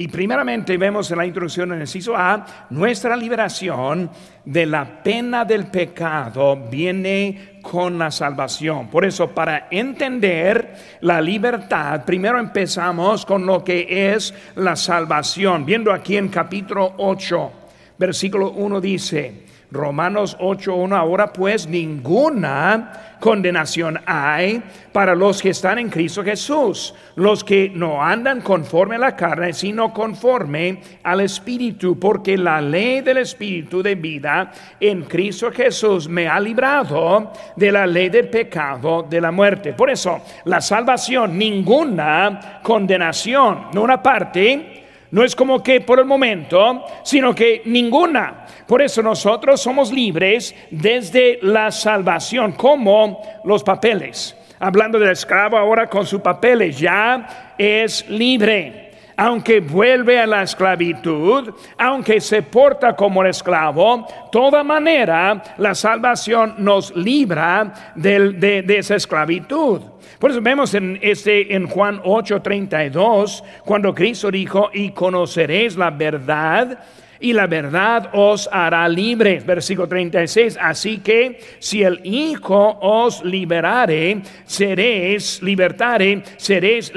Y primeramente vemos en la introducción en el inciso A, nuestra liberación de la pena del pecado viene con la salvación. Por eso, para entender la libertad, primero empezamos con lo que es la salvación. Viendo aquí en capítulo 8, versículo 1 dice, Romanos 8.1, ahora pues ninguna condenación hay para los que están en Cristo Jesús, los que no andan conforme a la carne, sino conforme al Espíritu, porque la ley del Espíritu de vida en Cristo Jesús me ha librado de la ley del pecado, de la muerte. Por eso, la salvación, ninguna condenación, no una parte, no es como que por el momento, sino que ninguna. Por eso nosotros somos libres desde la salvación, como los papeles. Hablando del esclavo ahora con sus papeles, ya es libre aunque vuelve a la esclavitud, aunque se porta como esclavo, toda manera la salvación nos libra de, esa esclavitud. Por eso vemos en, este, en Juan 8:32, cuando Cristo dijo, y conoceréis la verdad, y la verdad os hará libres. Versículo 36. Así que si el Hijo os liberare, seréis, libertare, seréis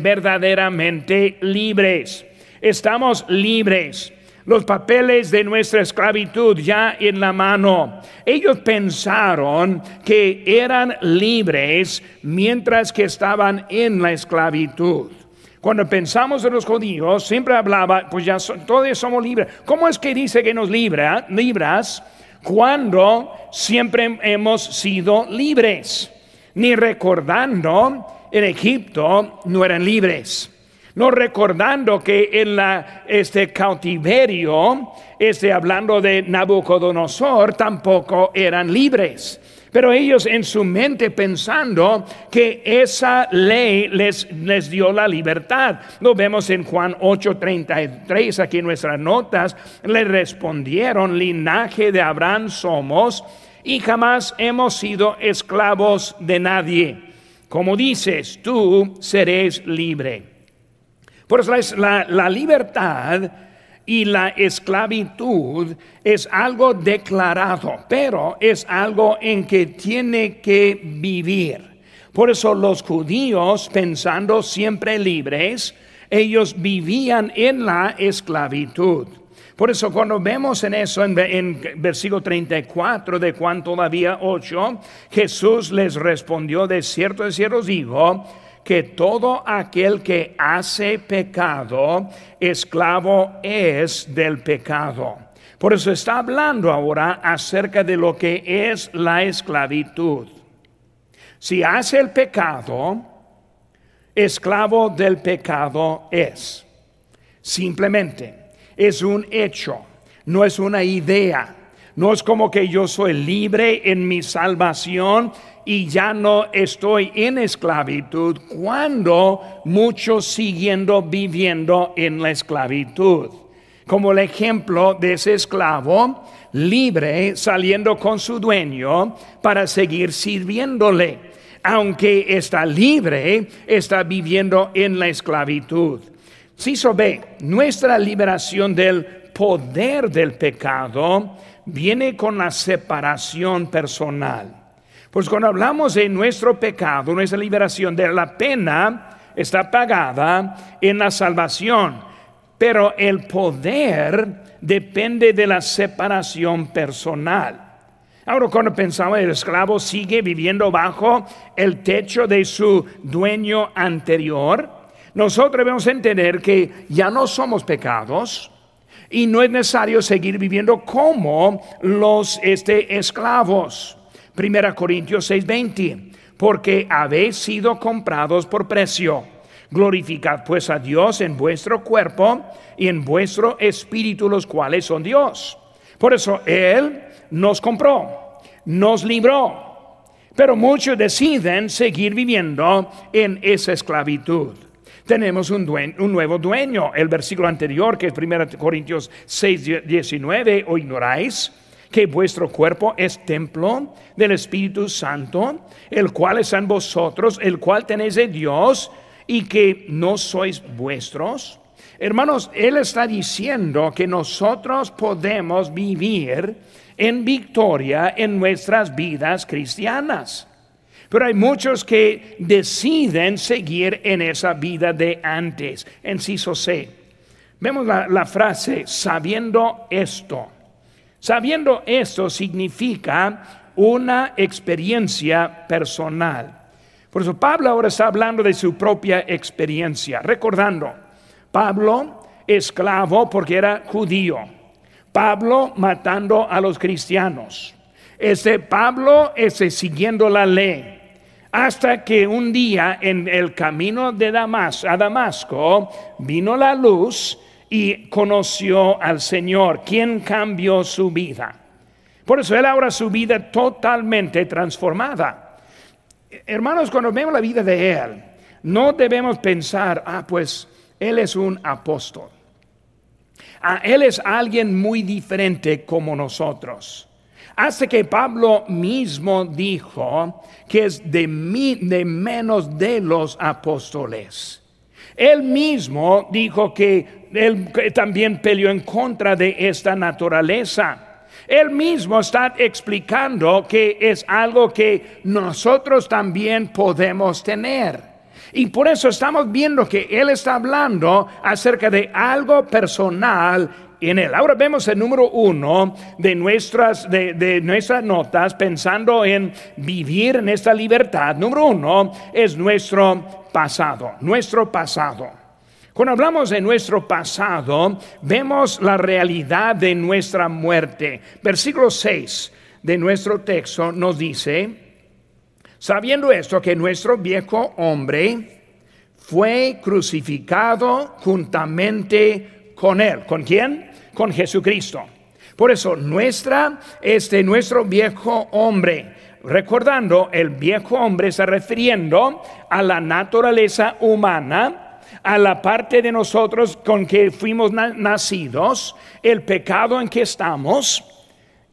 verdaderamente libres. Estamos libres los papeles de nuestra esclavitud ya en la mano. Ellos pensaron que eran libres mientras que estaban en la esclavitud. Cuando pensamos en los judíos, siempre hablaba, pues ya todos somos libres. ¿Cómo es que dice que nos libra, libras cuando siempre hemos sido libres? Ni recordando en Egipto no eran libres no recordando que en la, este cautiverio, este, hablando de Nabucodonosor, tampoco eran libres. Pero ellos en su mente pensando que esa ley les, les dio la libertad. Lo vemos en Juan 8:33, aquí en nuestras notas. Le respondieron, linaje de Abraham somos y jamás hemos sido esclavos de nadie. Como dices, tú serás libre. Por eso la, la libertad y la esclavitud es algo declarado, pero es algo en que tiene que vivir. Por eso los judíos, pensando siempre libres, ellos vivían en la esclavitud. Por eso cuando vemos en eso, en, en, versículo 34 de Juan todavía 8, Jesús les respondió, de cierto, de cierto digo, que todo aquel que hace pecado, esclavo es del pecado. Por eso está hablando ahora acerca de lo que es la esclavitud. Si hace el pecado, esclavo del pecado es. Simplemente es un hecho, no es una idea. No es como que yo soy libre en mi salvación y ya no estoy en esclavitud cuando muchos siguiendo viviendo en la esclavitud. Como el ejemplo de ese esclavo libre saliendo con su dueño para seguir sirviéndole. Aunque está libre, está viviendo en la esclavitud. Si so ve, nuestra liberación del poder del pecado viene con la separación personal. Pues cuando hablamos de nuestro pecado, nuestra liberación de la pena está pagada en la salvación, pero el poder depende de la separación personal. Ahora cuando pensamos el esclavo sigue viviendo bajo el techo de su dueño anterior, nosotros debemos entender que ya no somos pecados y no es necesario seguir viviendo como los este, esclavos. Primera Corintios 6:20, porque habéis sido comprados por precio. Glorificad pues a Dios en vuestro cuerpo y en vuestro espíritu, los cuales son Dios. Por eso Él nos compró, nos libró. Pero muchos deciden seguir viviendo en esa esclavitud. Tenemos un, un nuevo dueño. El versículo anterior, que es 1 Corintios 6, 19, o ignoráis que vuestro cuerpo es templo del Espíritu Santo, el cual es en vosotros, el cual tenéis de Dios y que no sois vuestros. hermanos, Él está diciendo que nosotros podemos vivir en victoria en nuestras vidas cristianas. Pero hay muchos que deciden seguir en esa vida de antes. Enciso C. Vemos la frase, sabiendo esto. Sabiendo esto significa una experiencia personal. Por eso Pablo ahora está hablando de su propia experiencia, recordando, Pablo esclavo porque era judío, Pablo matando a los cristianos, este Pablo este, siguiendo la ley, hasta que un día en el camino de Damasco, a Damasco vino la luz y conoció al Señor, quien cambió su vida. Por eso él ahora su vida totalmente transformada. Hermanos, cuando vemos la vida de él, no debemos pensar, ah, pues él es un apóstol. Ah, él es alguien muy diferente como nosotros. Hasta que Pablo mismo dijo que es de, de menos de los apóstoles. Él mismo dijo que él también peleó en contra de esta naturaleza. Él mismo está explicando que es algo que nosotros también podemos tener. Y por eso estamos viendo que Él está hablando acerca de algo personal en Él. Ahora vemos el número uno de nuestras, de, de nuestras notas pensando en vivir en esta libertad. Número uno es nuestro pasado, nuestro pasado. Cuando hablamos de nuestro pasado, vemos la realidad de nuestra muerte. Versículo 6 de nuestro texto nos dice, sabiendo esto que nuestro viejo hombre fue crucificado juntamente con él. ¿Con quién? Con Jesucristo. Por eso nuestra este nuestro viejo hombre recordando el viejo hombre está refiriendo a la naturaleza humana a la parte de nosotros con que fuimos nacidos, el pecado en que estamos.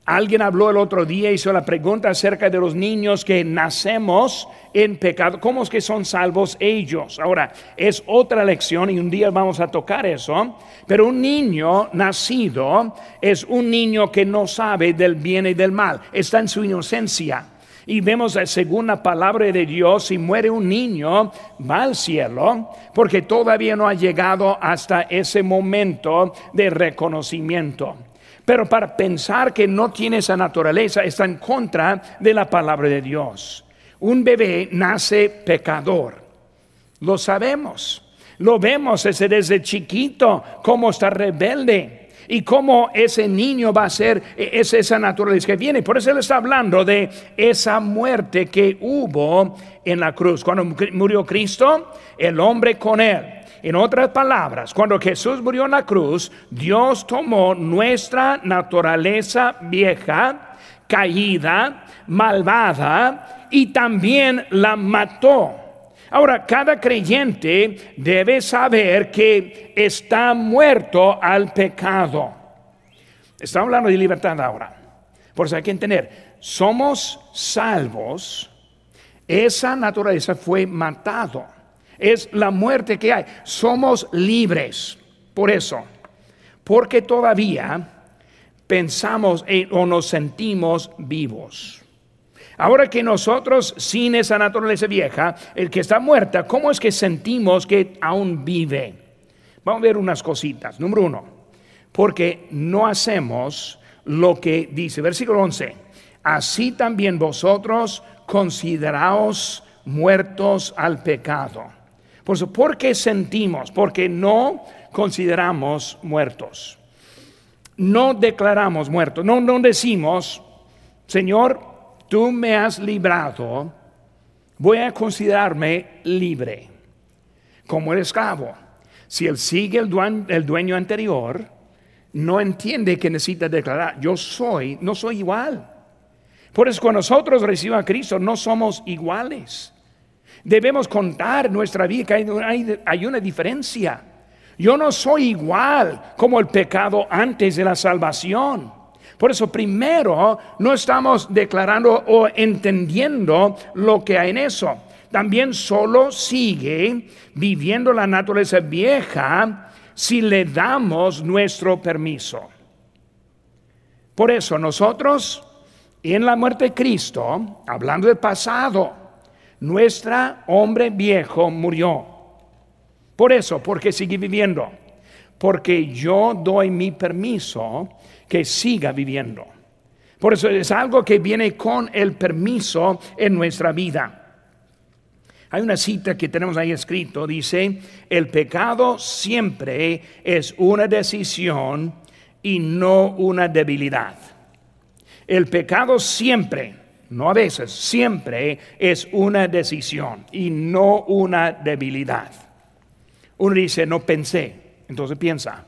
Alguien habló el otro día, hizo la pregunta acerca de los niños que nacemos en pecado. ¿Cómo es que son salvos ellos? Ahora, es otra lección y un día vamos a tocar eso. Pero un niño nacido es un niño que no sabe del bien y del mal. Está en su inocencia. Y vemos según la palabra de Dios, si muere un niño, va al cielo, porque todavía no ha llegado hasta ese momento de reconocimiento. Pero para pensar que no tiene esa naturaleza está en contra de la palabra de Dios. Un bebé nace pecador, lo sabemos, lo vemos desde chiquito, cómo está rebelde y cómo ese niño va a ser, e, es esa naturaleza que viene. Por eso él está hablando de esa muerte que hubo en la cruz. Cuando murió Cristo, el hombre con él. En otras palabras, cuando Jesús murió en la cruz, Dios tomó nuestra naturaleza vieja, caída, malvada, y también la mató. Ahora, cada creyente debe saber que está muerto al pecado. Estamos hablando de libertad ahora. Por eso hay que entender, somos salvos, esa naturaleza fue matado. Es la muerte que hay. Somos libres. Por eso, porque todavía pensamos o nos sentimos vivos. Ahora que nosotros, sin esa naturaleza vieja, el que está muerta, ¿cómo es que sentimos que aún vive? Vamos a ver unas cositas. Número uno, porque no hacemos lo que dice, versículo 11, así también vosotros consideraos muertos al pecado. Por eso, ¿por qué sentimos? Porque no consideramos muertos. No declaramos muertos. No, no decimos, Señor, tú me has librado, voy a considerarme libre, como el esclavo. Si él sigue el dueño, el dueño anterior, no entiende que necesita declarar, yo soy, no soy igual. Por eso cuando nosotros recibimos a Cristo no somos iguales. Debemos contar nuestra vida que hay, una diferencia. Yo no soy igual como el pecado antes de la salvación. Por eso primero no estamos declarando o entendiendo lo que hay en eso. También solo sigue viviendo la naturaleza vieja si le damos nuestro permiso. Por eso nosotros, en la muerte de Cristo, hablando del pasado, nuestra hombre viejo murió. Por eso, porque sigue viviendo. Porque yo doy mi permiso que siga viviendo. Por eso es algo que viene con el permiso en nuestra vida. Hay una cita que tenemos ahí escrito, dice, el pecado siempre es una decisión y no una debilidad. El pecado siempre, no a veces, siempre es una decisión y no una debilidad. Uno dice, no pensé, entonces piensa.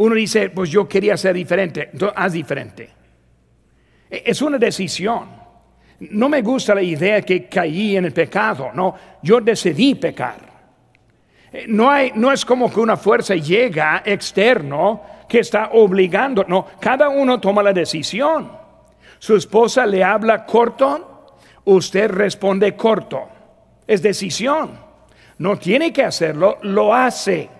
Uno dice, pues yo quería ser diferente, haz diferente. E, es una decisión. No me gusta la idea que caí en el pecado, no, yo decidí pecar. Eh, no, hay, no es como que una fuerza llega externo que está obligando, no, cada uno toma la decisión. Su esposa le habla corto, usted responde corto. Es decisión. No tiene que hacerlo, lo hace.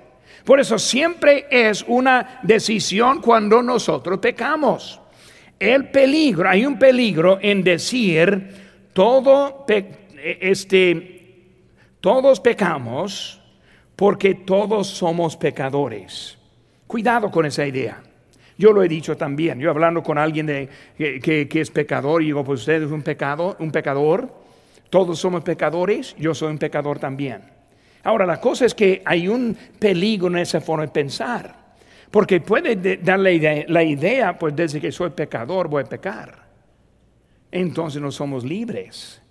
Por eso siempre es una decisión cuando nosotros pecamos el peligro, hay un peligro en decir todo este todos pecamos porque todos somos pecadores. Cuidado con esa idea. Yo lo he dicho también. Yo hablando con alguien de, que, que, es pecador y digo, pues usted es un pecado, un pecador. Todos somos pecadores. Yo soy un pecador también. Ahora la cosa es que hay un peligro en esa forma de pensar. Porque puede dar la idea, pues desde que soy pecador voy a pecar. Entonces no somos libres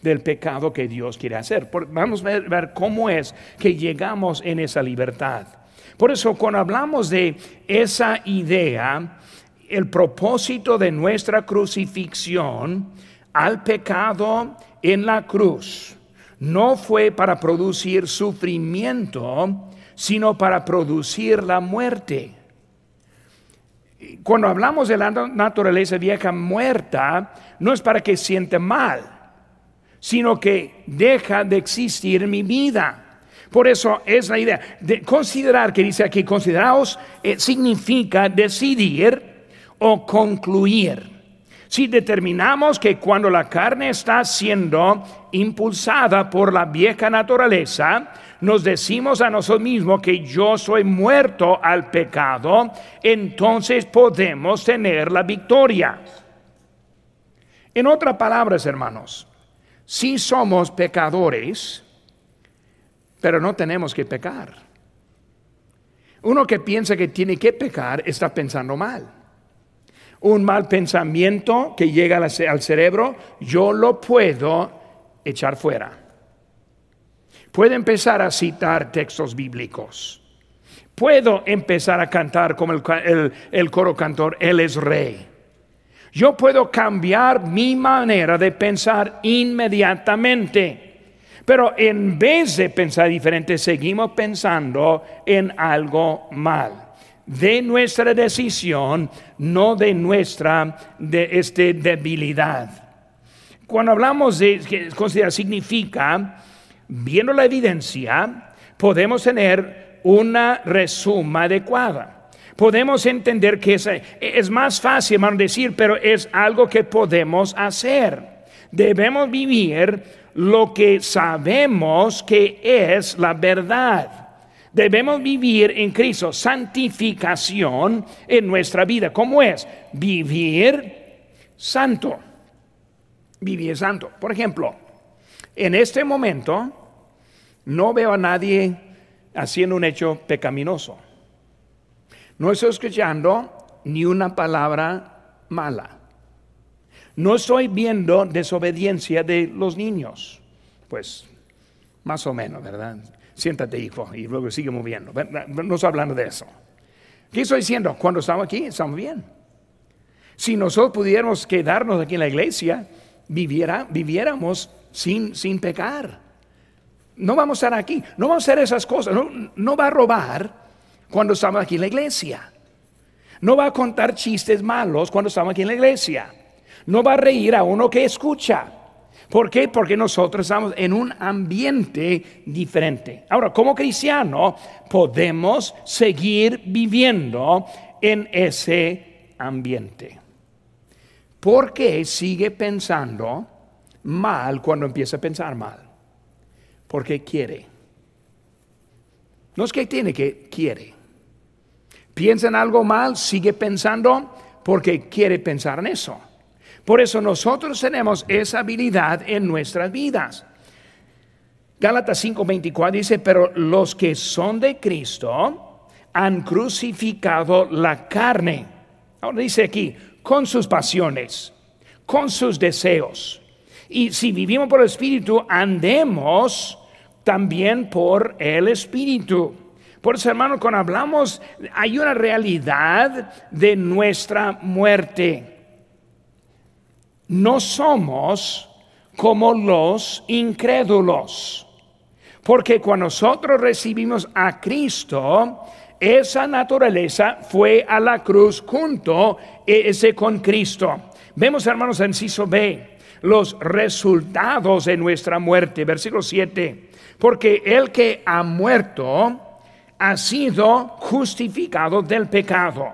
del pecado que Dios quiere hacer. Vamos a ver cómo es que llegamos en esa libertad. Por eso cuando hablamos de esa idea, el propósito de nuestra crucifixión al pecado en la cruz no fue para producir sufrimiento, sino para producir la muerte. Cuando hablamos de la naturaleza vieja muerta, no es para que siente mal, sino que deja de existir mi vida. Por eso es la idea de considerar, que dice aquí, consideraos, eh, significa decidir o concluir. Si determinamos que cuando la carne está siendo impulsada por la vieja naturaleza, nos decimos a nosotros mismos que yo soy muerto al pecado, entonces podemos tener la victoria. En otras palabras, hermanos, si somos pecadores, pero no tenemos que pecar. Uno que piensa que tiene que pecar está pensando mal. Un mal pensamiento que llega al cerebro, yo lo puedo echar fuera Puedo empezar a citar textos bíblicos. Puedo empezar a cantar como el, coro cantor, Él es rey. Yo puedo cambiar mi manera de pensar inmediatamente. Pero en vez de pensar diferente, seguimos pensando en algo mal. De nuestra decisión, no de nuestra de este, debilidad. Cuando hablamos de considerar significa viendo la evidencia, podemos tener una resuma adecuada. Podemos entender que es, más fácil, hermano, decir, pero es algo que podemos hacer. Debemos vivir lo que sabemos que es la verdad. Debemos vivir en Cristo santificación en nuestra vida. ¿Cómo es? Vivir santo. Vivir santo. Por ejemplo, en este momento no veo a nadie haciendo un hecho pecaminoso. No estoy escuchando ni una palabra mala. No estoy viendo desobediencia de los niños. Pues más o menos, ¿verdad? Siéntate, hijo, y luego sigue moviendo. No estoy hablando de eso. ¿Qué estoy diciendo? Cuando estamos aquí, estamos bien. Si nosotros pudiéramos quedarnos aquí en la iglesia, viviera, viviéramos sin, sin pecar. No vamos a estar aquí, no vamos a hacer esas cosas, no, va a robar cuando estamos aquí en la iglesia. No va a contar chistes malos cuando estamos aquí en la iglesia. No va a reír a uno que escucha. ¿Por qué? Porque nosotros estamos en un ambiente diferente. Ahora, como cristiano, podemos seguir viviendo en ese ambiente. ¿Por qué sigue pensando mal cuando empieza a pensar mal? Porque quiere. No es que tiene que, quiere. Piensa en algo mal, sigue pensando porque quiere pensar en eso. Por eso nosotros tenemos esa habilidad en nuestras vidas. Gálatas 5:24 dice, pero los que son de Cristo han crucificado la carne. Ahora dice aquí, con sus pasiones, con sus deseos. Y si vivimos por el Espíritu, andemos también por el Espíritu. Por eso, hermano, cuando hablamos, hay una realidad de nuestra muerte. No somos como los incrédulos. Porque cuando nosotros recibimos a Cristo, esa naturaleza fue a la cruz junto ese con Cristo. Vemos, hermanos, en Ciso B, los resultados de nuestra muerte. Versículo 7. Porque el que ha muerto ha sido justificado del pecado.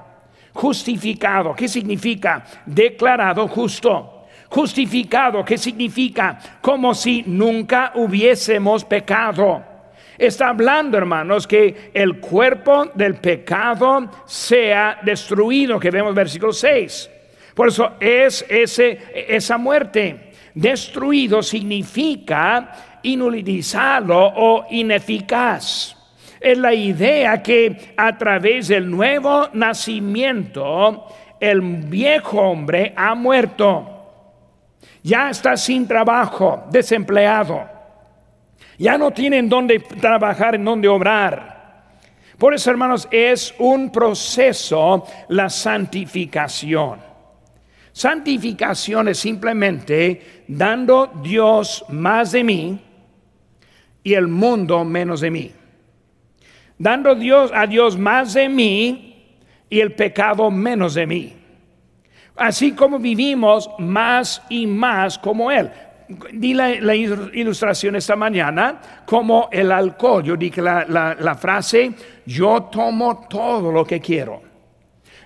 Justificado, ¿qué significa? Declarado justo. Justificado, ¿qué significa? Como si nunca hubiésemos pecado. Está hablando, hermanos, que el cuerpo del pecado sea destruido, que vemos versículo 6. Por eso es ese, esa muerte. Destruido significa inutilizado o ineficaz. Es la idea que a través del nuevo nacimiento el viejo hombre ha muerto. Ya está sin trabajo, desempleado. Ya no tienen dónde trabajar, en dónde obrar. Por eso, hermanos, es un proceso la santificación. Santificación es simplemente dando Dios más de mí y el mundo menos de mí. Dando Dios a Dios más de mí y el pecado menos de mí. Así como vivimos más y más como Él. Di la, ilustración esta mañana como el alcohol. Yo dije la, la, frase, yo tomo todo lo que quiero.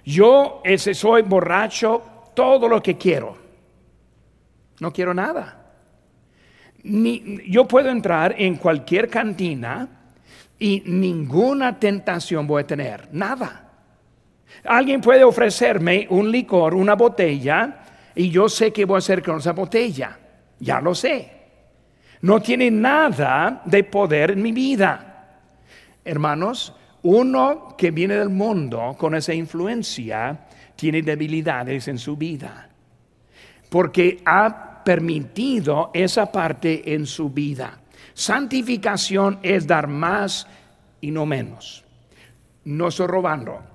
Yo ese soy borracho todo lo que quiero. No quiero nada. Ni, yo puedo entrar en cualquier cantina y ninguna tentación voy a tener, nada. Alguien puede ofrecerme un licor, una botella, y yo sé qué voy a hacer con esa botella. Ya lo sé. No tiene nada de poder en mi vida. Hermanos, uno que viene del mundo con esa influencia tiene debilidades en su vida. Porque ha permitido esa parte en su vida. Santificación es dar más y no menos. No estoy robando.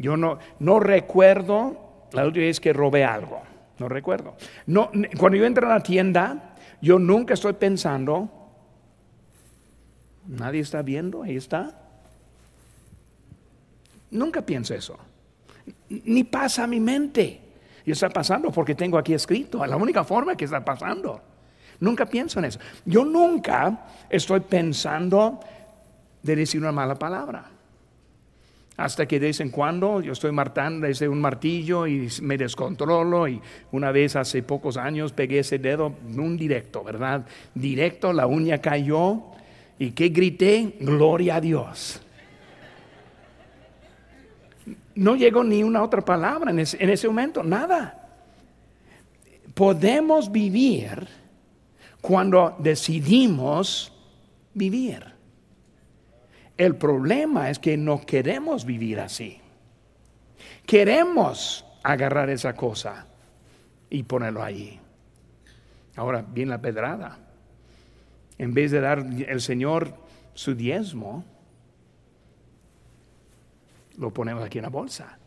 Yo no, no recuerdo la última vez que robé algo. No recuerdo. No, cuando yo entro a la tienda, yo nunca estoy pensando, nadie está viendo, ahí está. Nunca pienso eso. Ni pasa a mi mente. Y está pasando porque tengo aquí escrito. Es la única forma que está pasando. Nunca pienso en eso. Yo nunca estoy pensando de decir una mala palabra. Hasta que de vez en cuando yo estoy martando desde un martillo y me descontrolo y una vez hace pocos años pegué ese dedo, un directo, ¿verdad? Directo, la uña cayó y que grité, gloria a Dios. No llegó ni una otra palabra en ese, en ese momento, nada. Podemos vivir cuando decidimos vivir. El problema es que no queremos vivir así. Queremos agarrar esa cosa y ponerlo allí. Ahora viene la pedrada. En vez de dar el Señor su diezmo, lo ponemos aquí en la bolsa.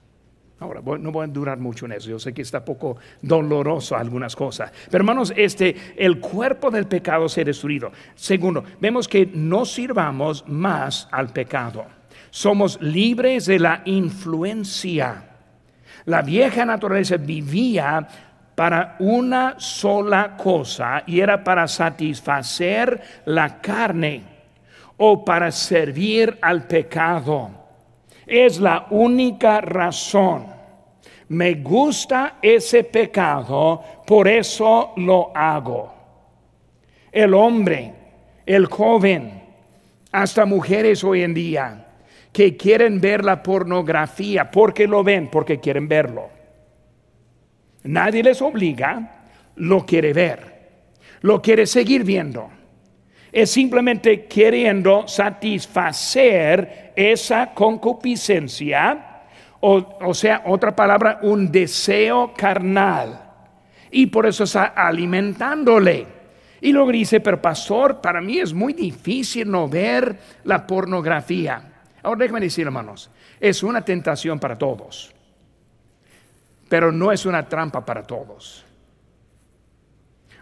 Ahora, no voy a durar mucho en eso. Yo sé que está poco doloroso algunas cosas. Pero hermanos, este, el cuerpo del pecado se ha destruido. Segundo, vemos que no sirvamos más al pecado. Somos libres de la influencia. La vieja naturaleza vivía para una sola cosa y era para satisfacer la carne o para servir al pecado. Es la única razón. Me gusta ese pecado, por eso lo hago. El hombre, el joven, hasta mujeres hoy en día que quieren ver la pornografía porque lo ven, porque quieren verlo. Nadie les obliga, lo quiere ver, lo quiere seguir viendo. Es simplemente queriendo satisfacer esa concupiscencia, o, o sea, otra palabra, un deseo carnal. Y por eso está alimentándole. Y luego dice, pero pastor, para mí es muy difícil no ver la pornografía. Ahora déjame decir, hermanos, es una tentación para todos pero no es una trampa para todos.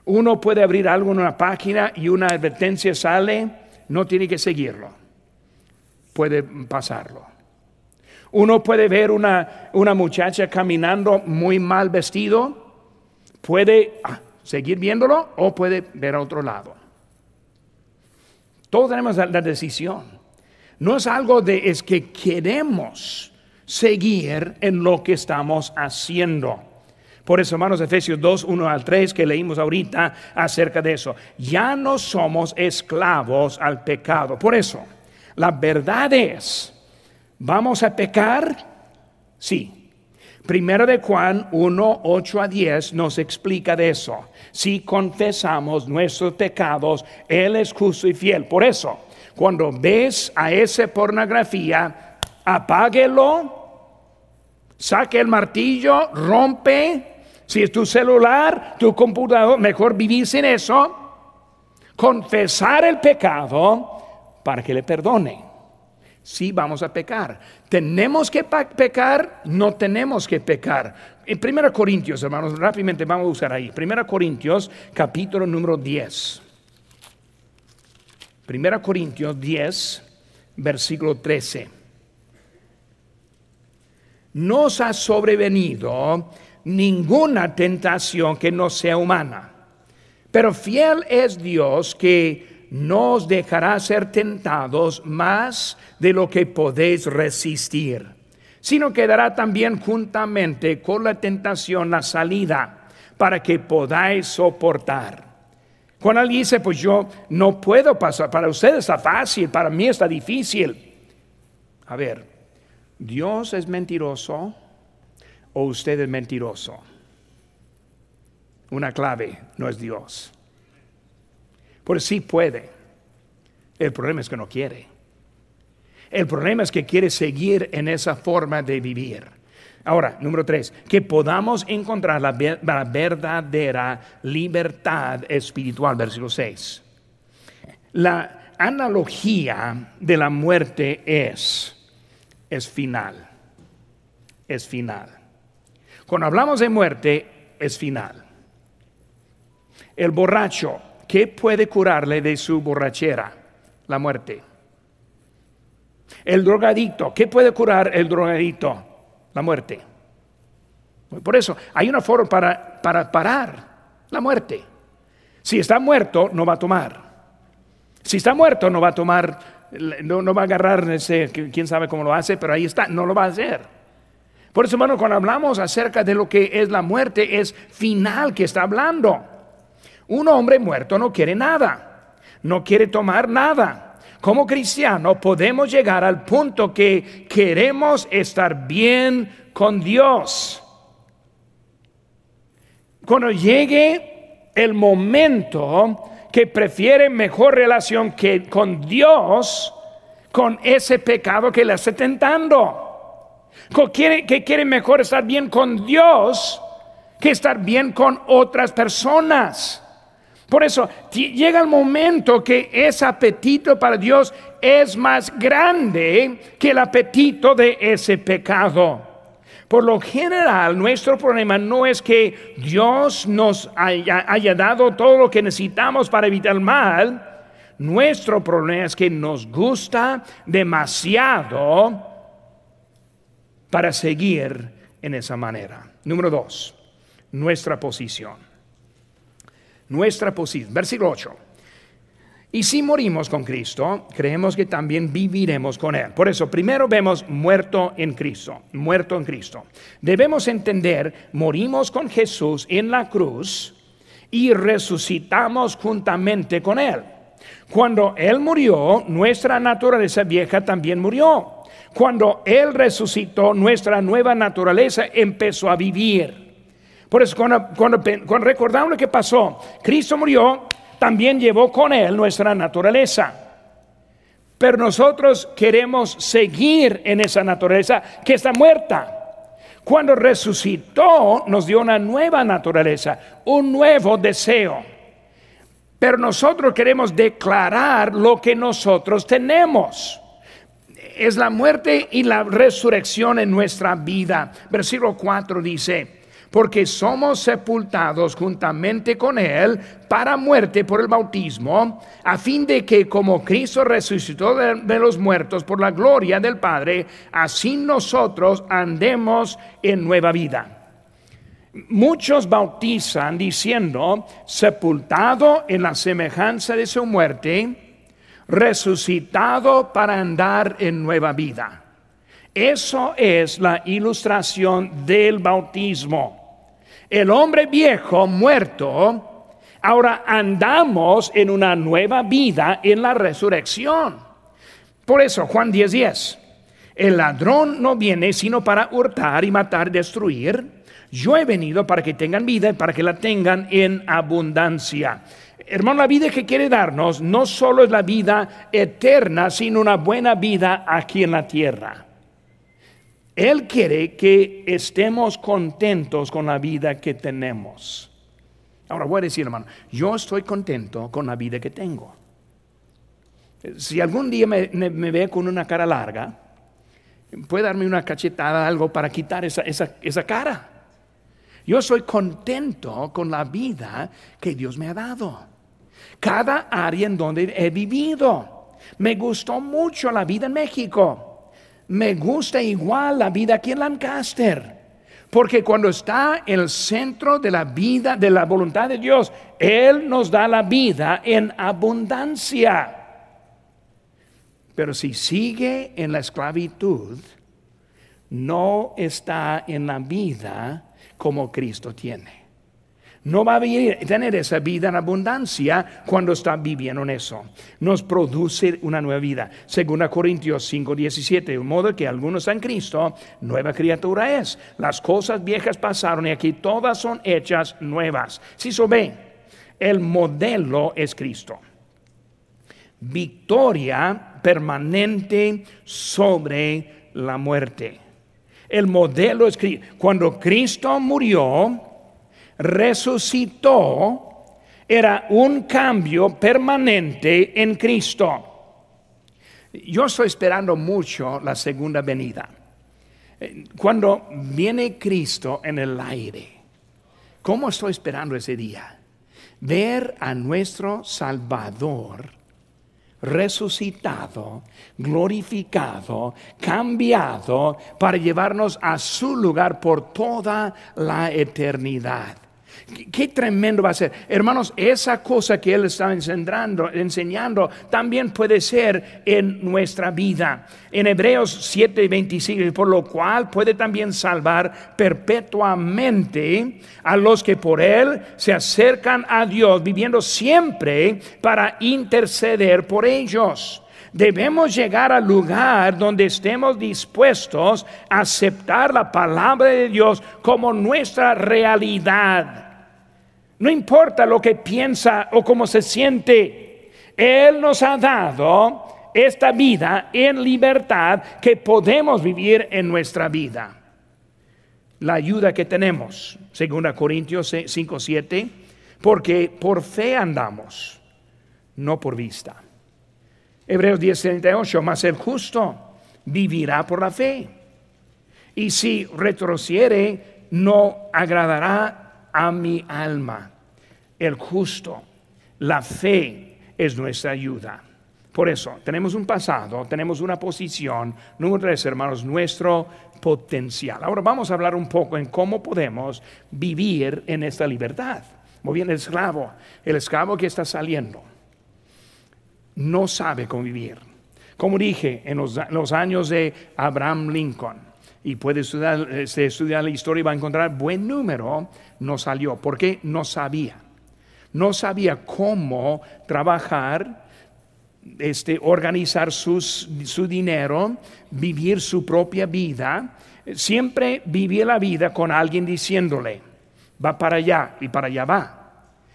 Uno puede abrir algo en una página y una advertencia sale, no tiene que seguirlo, puede pasarlo. Uno puede ver una, una muchacha caminando muy mal vestido, puede ah, seguir viéndolo o puede ver a otro lado. Todos tenemos la decisión. No es algo de es que queremos seguir en lo que estamos haciendo. Por eso, hermanos, Efesios 2, 1 al 3, que leímos ahorita acerca de eso. Ya no somos esclavos al pecado. Por eso, la verdad es, ¿vamos a pecar? Sí. Primero de Juan 1, 8 a 10 nos explica de eso. Si confesamos nuestros pecados, Él es justo y fiel. Por eso, cuando ves a esa pornografía, apáguelo saque el martillo, rompe. Si es tu celular, tu computador, mejor vivir sin eso. Confesar el pecado para que le perdone. Si vamos a pecar. ¿Tenemos que pecar? No tenemos que pecar. En 1 Corintios, hermanos, rápidamente vamos a usar ahí. 1 Corintios, capítulo número 10. 1 Corintios 10, versículo 13 nos ha sobrevenido ninguna tentación que no sea humana. Pero fiel es Dios que nos dejará ser tentados más de lo que podéis resistir, sino que dará también juntamente con la tentación la salida para que podáis soportar. Cuando alguien dice, pues yo no puedo pasar, para ustedes está fácil, para mí está difícil. A ver, ¿Dios es mentiroso o usted es mentiroso? Una clave no es Dios. Por sí puede. El problema es que no quiere. El problema es que quiere seguir en esa forma de vivir. Ahora, número tres, que podamos encontrar la, verdadera libertad espiritual, versículo 6. La analogía de la muerte es es final. Es final. Cuando hablamos de muerte, es final. El borracho, ¿qué puede curarle de su borrachera? La muerte. El drogadicto, ¿qué puede curar el drogadicto? La muerte. Por eso, hay una forma para, para parar la muerte. Si está muerto, no va a tomar. Si está muerto, no va a tomar no, va a agarrar ese, quién sabe cómo lo hace, pero ahí está, no lo va a hacer. Por eso, hermano, cuando hablamos acerca de lo que es la muerte, es final que está hablando. Un hombre muerto no quiere nada, no quiere tomar nada. Como cristiano podemos llegar al punto que queremos estar bien con Dios. Cuando llegue el momento que prefiere mejor relación que con Dios, con ese pecado que le está tentando. Que quiere, mejor estar bien con Dios que estar bien con otras personas. Por eso llega el momento que ese apetito para Dios es más grande que el apetito de ese pecado. Por lo general, nuestro problema no es que Dios nos haya, dado todo lo que necesitamos para evitar el mal. Nuestro problema es que nos gusta demasiado para seguir en esa manera. Número dos, nuestra posición. Nuestra posición. Versículo 8. Y si morimos con Cristo, creemos que también viviremos con Él. Por eso, primero vemos muerto en Cristo, muerto en Cristo. Debemos entender, morimos con Jesús en la cruz y resucitamos juntamente con Él. Cuando Él murió, nuestra naturaleza vieja también murió. Cuando Él resucitó, nuestra nueva naturaleza empezó a vivir. Por eso, cuando, recordamos lo que pasó, Cristo murió, también llevó con Él nuestra naturaleza. Pero nosotros queremos seguir en esa naturaleza que está muerta. Cuando resucitó, nos dio una nueva naturaleza, un nuevo deseo. Pero nosotros queremos declarar lo que nosotros tenemos es la muerte y la resurrección en nuestra vida. Versículo 4 dice, porque somos sepultados juntamente con Él para muerte por el bautismo, a fin de que como Cristo resucitó de, los muertos por la gloria del Padre, así nosotros andemos en nueva vida. Muchos bautizan diciendo, sepultado en la semejanza de su muerte, resucitado para andar en nueva vida. Eso es la ilustración del bautismo. El hombre viejo muerto, ahora andamos en una nueva vida en la resurrección. Por eso Juan 10:10, 10, el ladrón no viene sino para hurtar y matar, destruir. Yo he venido para que tengan vida y para que la tengan en abundancia. Hermano, la vida que quiere darnos no solo es la vida eterna, sino una buena vida aquí en la tierra. Él quiere que estemos contentos con la vida que tenemos. Ahora voy a decir, hermano, yo estoy contento con la vida que tengo. Si algún día me, ve con una cara larga, puede darme una cachetada, algo para quitar esa, esa cara. Yo soy contento con la vida que Dios me ha dado cada área en donde he vivido. Me gustó mucho la vida en México. Me gusta igual la vida aquí en Lancaster. Porque cuando está el centro de la vida, de la voluntad de Dios, Él nos da la vida en abundancia. Pero si sigue en la esclavitud, no está en la vida como Cristo tiene. No va a tener esa vida en abundancia cuando está viviendo en eso. Nos produce una nueva vida. Según Corintios 5, 17. De modo que algunos en Cristo, nueva criatura es. Las cosas viejas pasaron y aquí todas son hechas nuevas. Si so ve, el modelo es Cristo. Victoria permanente sobre la muerte. El modelo es Cristo. Cuando Cristo murió, resucitó era un cambio permanente en Cristo. Yo estoy esperando mucho la segunda venida. Cuando viene Cristo en el aire, ¿cómo estoy esperando ese día? Ver a nuestro Salvador resucitado, glorificado, cambiando para llevarnos a su lugar por toda la eternidad. Qué tremendo va a ser. Hermanos, esa cosa que Él está enseñando, enseñando también puede ser en nuestra vida. En Hebreos 7, 25, por lo cual puede también salvar perpetuamente a los que por Él se acercan a Dios, viviendo siempre para interceder por ellos. Debemos llegar al lugar donde estemos dispuestos a aceptar la palabra de Dios como nuestra realidad no importa lo que piensa o cómo se siente, Él nos ha dado esta vida en libertad que podemos vivir en nuestra vida. La ayuda que tenemos, según Corintios 5, 7, porque por fe andamos, no por vista. Hebreos 10, 38, mas el justo vivirá por la fe. Y si retrociere, no agradará a mi alma. El justo, la fe es nuestra ayuda. Por eso, tenemos un pasado, tenemos una posición. Número tres, hermanos, nuestro potencial. Ahora vamos a hablar un poco en cómo podemos vivir en esta libertad. Muy bien, el esclavo, el esclavo que está saliendo, no sabe convivir. Como dije, en los, años de Abraham Lincoln, y puede estudiar, este, estudiar la historia y va a encontrar buen número, no salió, porque no sabía. No sabía cómo trabajar este, organizar su dinero, vivir su propia vida, siempre vivía la vida con alguien diciéndole, va para allá y para allá va,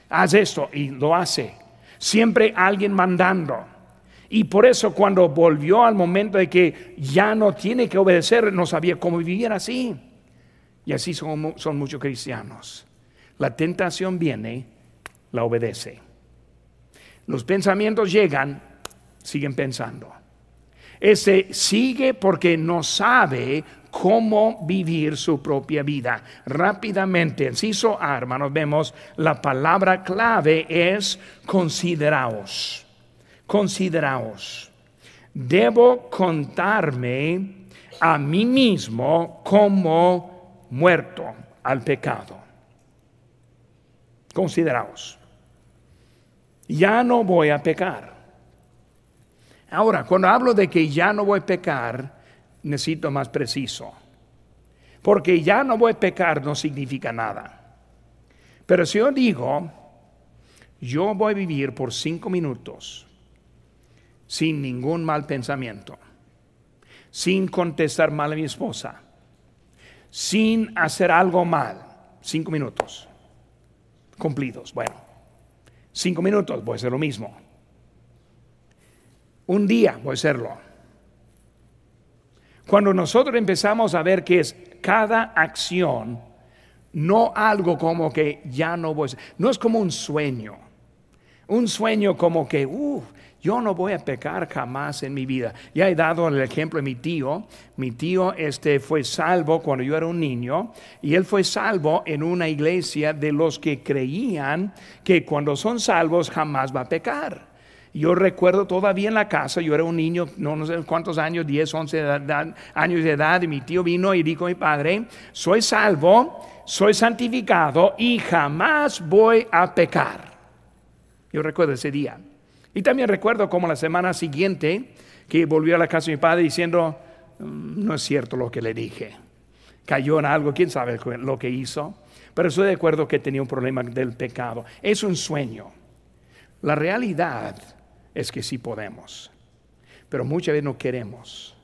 haz esto y lo hace, siempre alguien mandando. Y por eso cuando volvió al momento de que ya no tiene que obedecer, no sabía cómo vivir así. Y así son, son muchos cristianos. La tentación viene, la obedece. Los pensamientos llegan, siguen pensando. Ese sigue porque no sabe cómo vivir su propia vida. Rápidamente, inciso A, hermanos, vemos la palabra clave es consideraos. Consideraos. Debo contarme a mí mismo como muerto al pecado. Consideraos. Ya no voy a pecar. Ahora, cuando hablo de que ya no voy a pecar, necesito más preciso. Porque ya no voy a pecar no significa nada. Pero si yo digo, yo voy a vivir por cinco minutos sin ningún mal pensamiento, sin contestar mal a mi esposa, sin hacer algo mal, cinco minutos cumplidos. Bueno, cinco minutos voy a hacer lo mismo un día voy a hacerlo. Cuando nosotros empezamos a ver que es cada acción, no algo como que ya no voy a no es como un sueño. Un sueño como que, uh, yo no voy a pecar jamás en mi vida. Ya he dado el ejemplo de mi tío. Mi tío este fue salvo cuando yo era un niño y él fue salvo en una iglesia de los que creían que cuando son salvos jamás va a pecar. Yo recuerdo todavía en la casa, yo era un niño, no, sé cuántos años, 10, 11 años de edad, y mi tío vino y dijo a mi padre, soy salvo, soy santificado y jamás voy a pecar. Yo recuerdo ese día. Y también recuerdo como la semana siguiente que volvió a la casa de mi padre diciendo, mm, no es cierto lo que le dije. Cayó en algo, quién sabe lo que hizo. Pero estoy de acuerdo que tenía un problema del pecado. Es un sueño. La realidad es que sí podemos, pero muchas veces no queremos.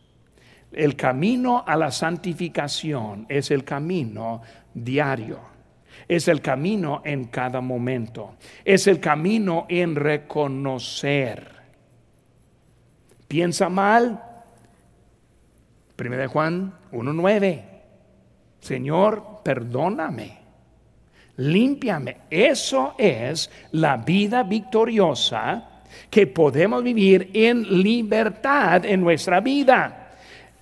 El camino a la santificación es el camino diario. Es el camino en cada momento. Es el camino en reconocer. Piensa mal. 1 Juan 1.9. Señor, perdóname. Límpiame. Eso es la vida victoriosa que podemos vivir en libertad en nuestra vida.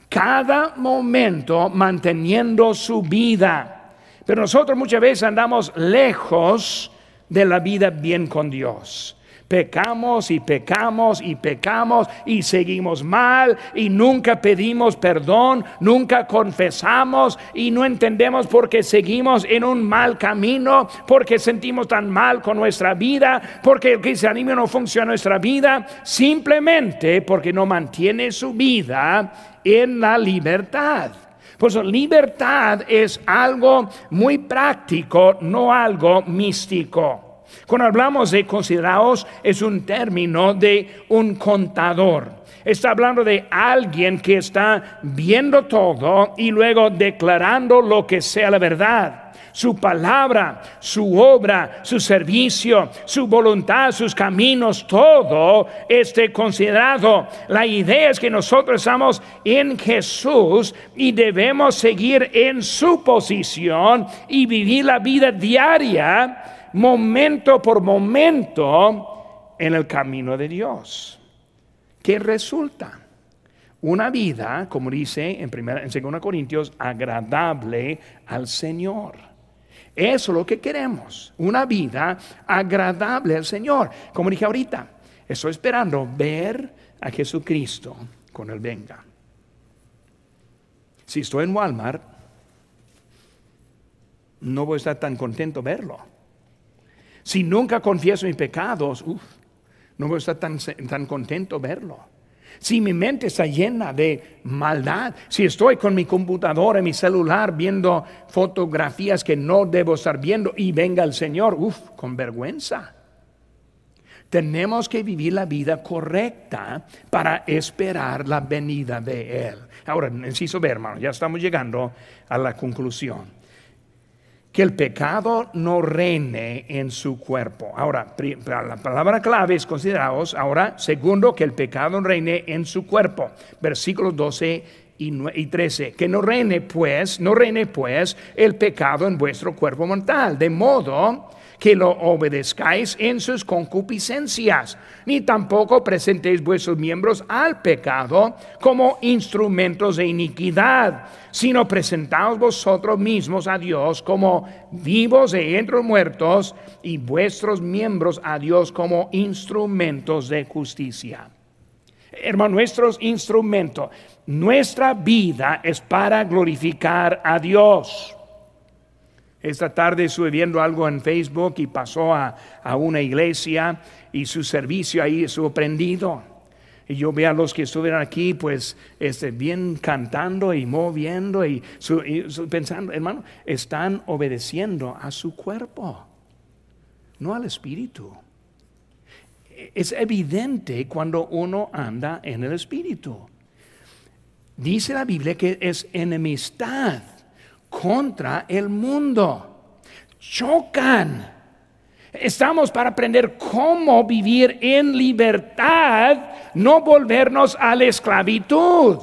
Cada momento manteniendo su vida. Pero nosotros muchas veces andamos lejos de la vida bien con Dios. Pecamos y pecamos y pecamos y seguimos mal y nunca pedimos perdón, nunca confesamos y no entendemos por qué seguimos en un mal camino, porque sentimos tan mal con nuestra vida, porque el cristianismo no funciona en nuestra vida, simplemente porque no mantiene su vida en la libertad. Por eso, libertad es algo muy práctico, no algo místico. Cuando hablamos de considerados, es un término de un contador. Está hablando de alguien que está viendo todo y luego declarando lo que sea la verdad su palabra, su obra, su servicio, su voluntad, sus caminos, todo esté considerado. La idea es que nosotros estamos en Jesús y debemos seguir en su posición y vivir la vida diaria momento por momento en el camino de Dios. ¿Qué resulta? Una vida, como dice en, primera, en 2 Corintios, agradable al Señor. Eso es lo que queremos, una vida agradable al Señor. Como dije ahorita, estoy esperando ver a Jesucristo con Él venga. Si estoy en Walmart, no voy a estar tan contento verlo. Si nunca confieso mis pecados, no voy a estar tan, tan contento verlo. Si mi mente está llena de maldad, si estoy con mi computadora y mi celular viendo fotografías que no debo estar viendo y venga el Señor, uff, con vergüenza. Tenemos que vivir la vida correcta para esperar la venida de Él. Ahora, necesito ver, hermano, ya estamos llegando a la conclusión. Que el pecado no reine en su cuerpo. Ahora, la palabra clave es considerados. Ahora, segundo, que el pecado reine en su cuerpo. Versículos 12 y 13. Que no reine pues, no reine pues el pecado en vuestro cuerpo mortal. De modo que lo obedezcáis en sus concupiscencias, ni tampoco presentéis vuestros miembros al pecado como instrumentos de iniquidad, sino presentaos vosotros mismos a Dios como vivos de entre muertos y vuestros miembros a Dios como instrumentos de justicia. Hermano, nuestros instrumentos, nuestra vida es para glorificar a Dios. Esta tarde estuve viendo algo en Facebook y pasó a, una iglesia y su servicio ahí estuvo prendido. Y yo veo a los que estuvieron aquí, pues, este, bien cantando y moviendo y, pensando, hermano, están obedeciendo a su cuerpo, no al espíritu. Es evidente cuando uno anda en el espíritu. Dice la Biblia que es enemistad contra el mundo. Chocan. Estamos para aprender cómo vivir en libertad, no volvernos a la esclavitud.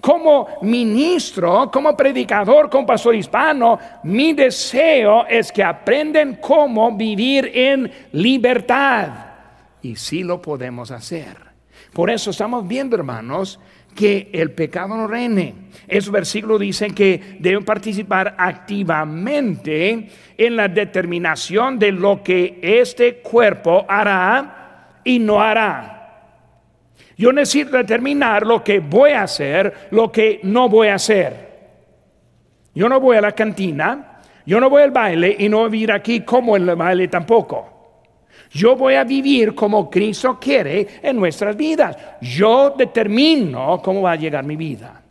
Como ministro, como predicador, como pastor hispano, mi deseo es que aprenden cómo vivir en libertad. Y sí lo podemos hacer. Por eso estamos viendo, hermanos, que el pecado no reine. Esos versículos dicen que deben participar activamente en la determinación de lo que este cuerpo hará y no hará. Yo necesito determinar lo que voy a hacer, lo que no voy a hacer. Yo no voy a la cantina, yo no voy al baile y no voy a vivir aquí como en el baile tampoco. Yo voy a vivir como Cristo quiere en nuestras vidas. Yo determino cómo va a llegar mi vida.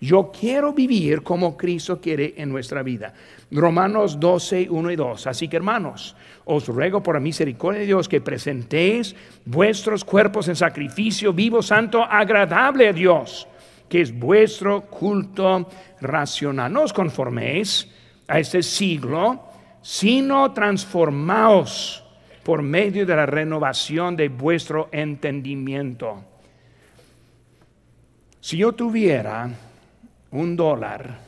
Yo quiero vivir como Cristo quiere en nuestra vida. Romanos 12, 1 y 2. Así que hermanos, os ruego por la misericordia de Dios que presentéis vuestros cuerpos en sacrificio vivo, santo, agradable a Dios, que es vuestro culto racional. No os conforméis a este siglo, sino transformaos por medio de la renovación de vuestro entendimiento. Si yo tuviera un dólar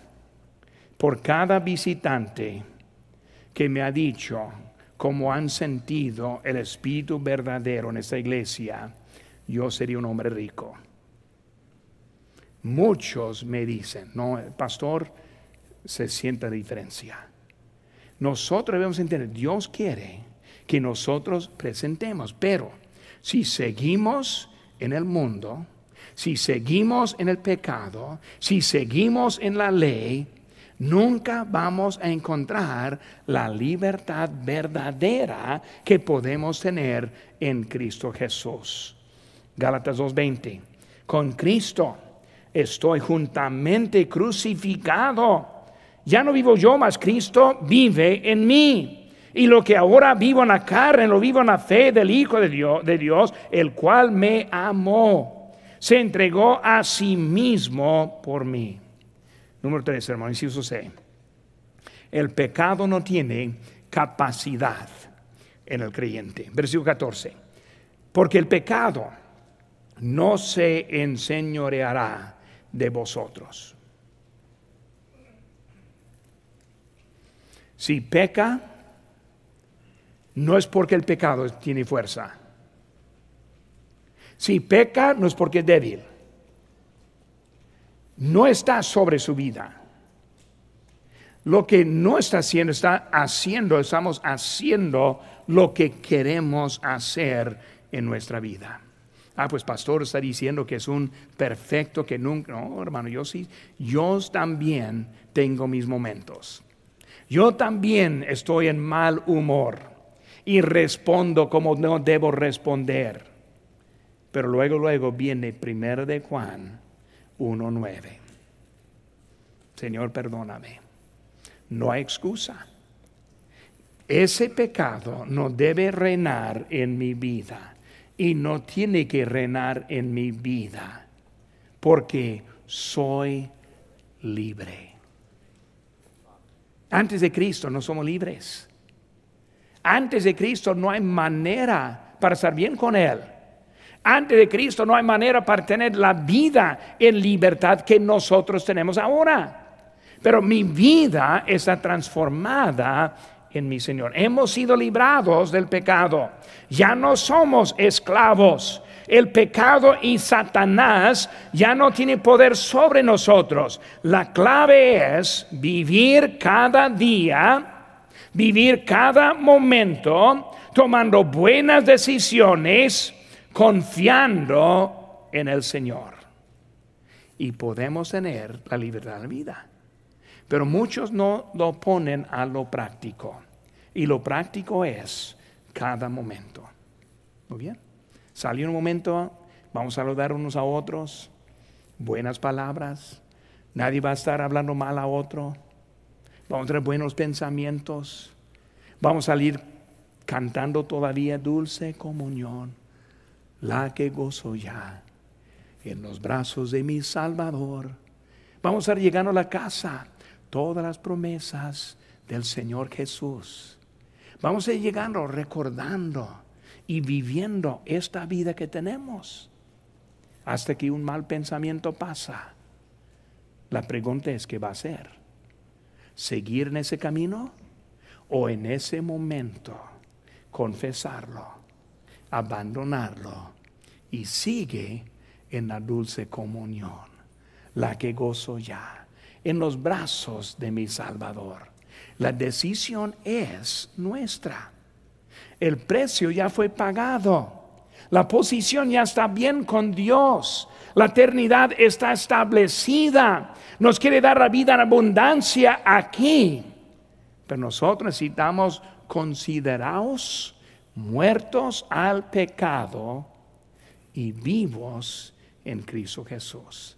por cada visitante que me ha dicho cómo han sentido el espíritu verdadero en esta iglesia, yo sería un hombre rico. Muchos me dicen, no, el pastor se siente la diferencia. Nosotros debemos entender, Dios quiere que nosotros presentemos. Pero si seguimos en el mundo, si seguimos en el pecado, si seguimos en la ley, nunca vamos a encontrar la libertad verdadera que podemos tener en Cristo Jesús. Gálatas 2:20. Con Cristo estoy juntamente crucificado. Ya no vivo yo, mas Cristo vive en mí. Y lo que ahora vivo en la carne, lo vivo en la fe del Hijo de Dios, de Dios, el cual me amó. Se entregó a sí mismo por mí. Número 3, hermano, inciso C. El pecado no tiene capacidad en el creyente. Versículo 14. Porque el pecado no se enseñoreará de vosotros. Si peca, no es porque el pecado tiene fuerza. Si peca, no es porque es débil. No está sobre su vida. Lo que no está haciendo, está haciendo, estamos haciendo lo que queremos hacer en nuestra vida. Ah, pues pastor está diciendo que es un perfecto que nunca. No, hermano, yo sí, yo también tengo mis momentos. Yo también estoy en mal humor y respondo como no debo responder. Pero luego, luego viene primero de Juan 1.9. Señor, perdóname. No hay excusa. Ese pecado no debe reinar en mi vida y no tiene que reinar en mi vida porque soy libre. Antes de Cristo no somos libres. Antes de Cristo no hay manera para estar bien con Él. Antes de Cristo no hay manera para tener la vida en libertad que nosotros tenemos ahora. Pero mi vida está transformada en mi Señor. Hemos sido librados del pecado. Ya no somos esclavos. El pecado y Satanás ya no tiene poder sobre nosotros. La clave es vivir cada día, vivir cada momento, tomando buenas decisiones, confiando en el Señor. Y podemos tener la libertad de vida. Pero muchos no lo ponen a lo práctico. Y lo práctico es cada momento. Muy bien. Salió un momento, vamos a saludar unos a otros, buenas palabras. Nadie va a estar hablando mal a otro. Vamos a tener buenos pensamientos. Vamos a salir cantando todavía dulce comunión, la que gozo ya en los brazos de mi Salvador. Vamos a ir llegando a la casa todas las promesas del Señor Jesús. Vamos a ir llegando recordando y viviendo esta vida que tenemos hasta que un mal pensamiento pasa. La pregunta es, ¿qué va a hacer? ¿Seguir en ese camino o en ese momento confesarlo, abandonarlo y sigue en la dulce comunión, la que gozo ya? en los brazos de mi Salvador. La decisión es nuestra. El precio ya fue pagado. La posición ya está bien con Dios. La eternidad está establecida. Nos quiere dar la vida en abundancia aquí. Pero nosotros necesitamos considerados muertos al pecado y vivos en Cristo Jesús.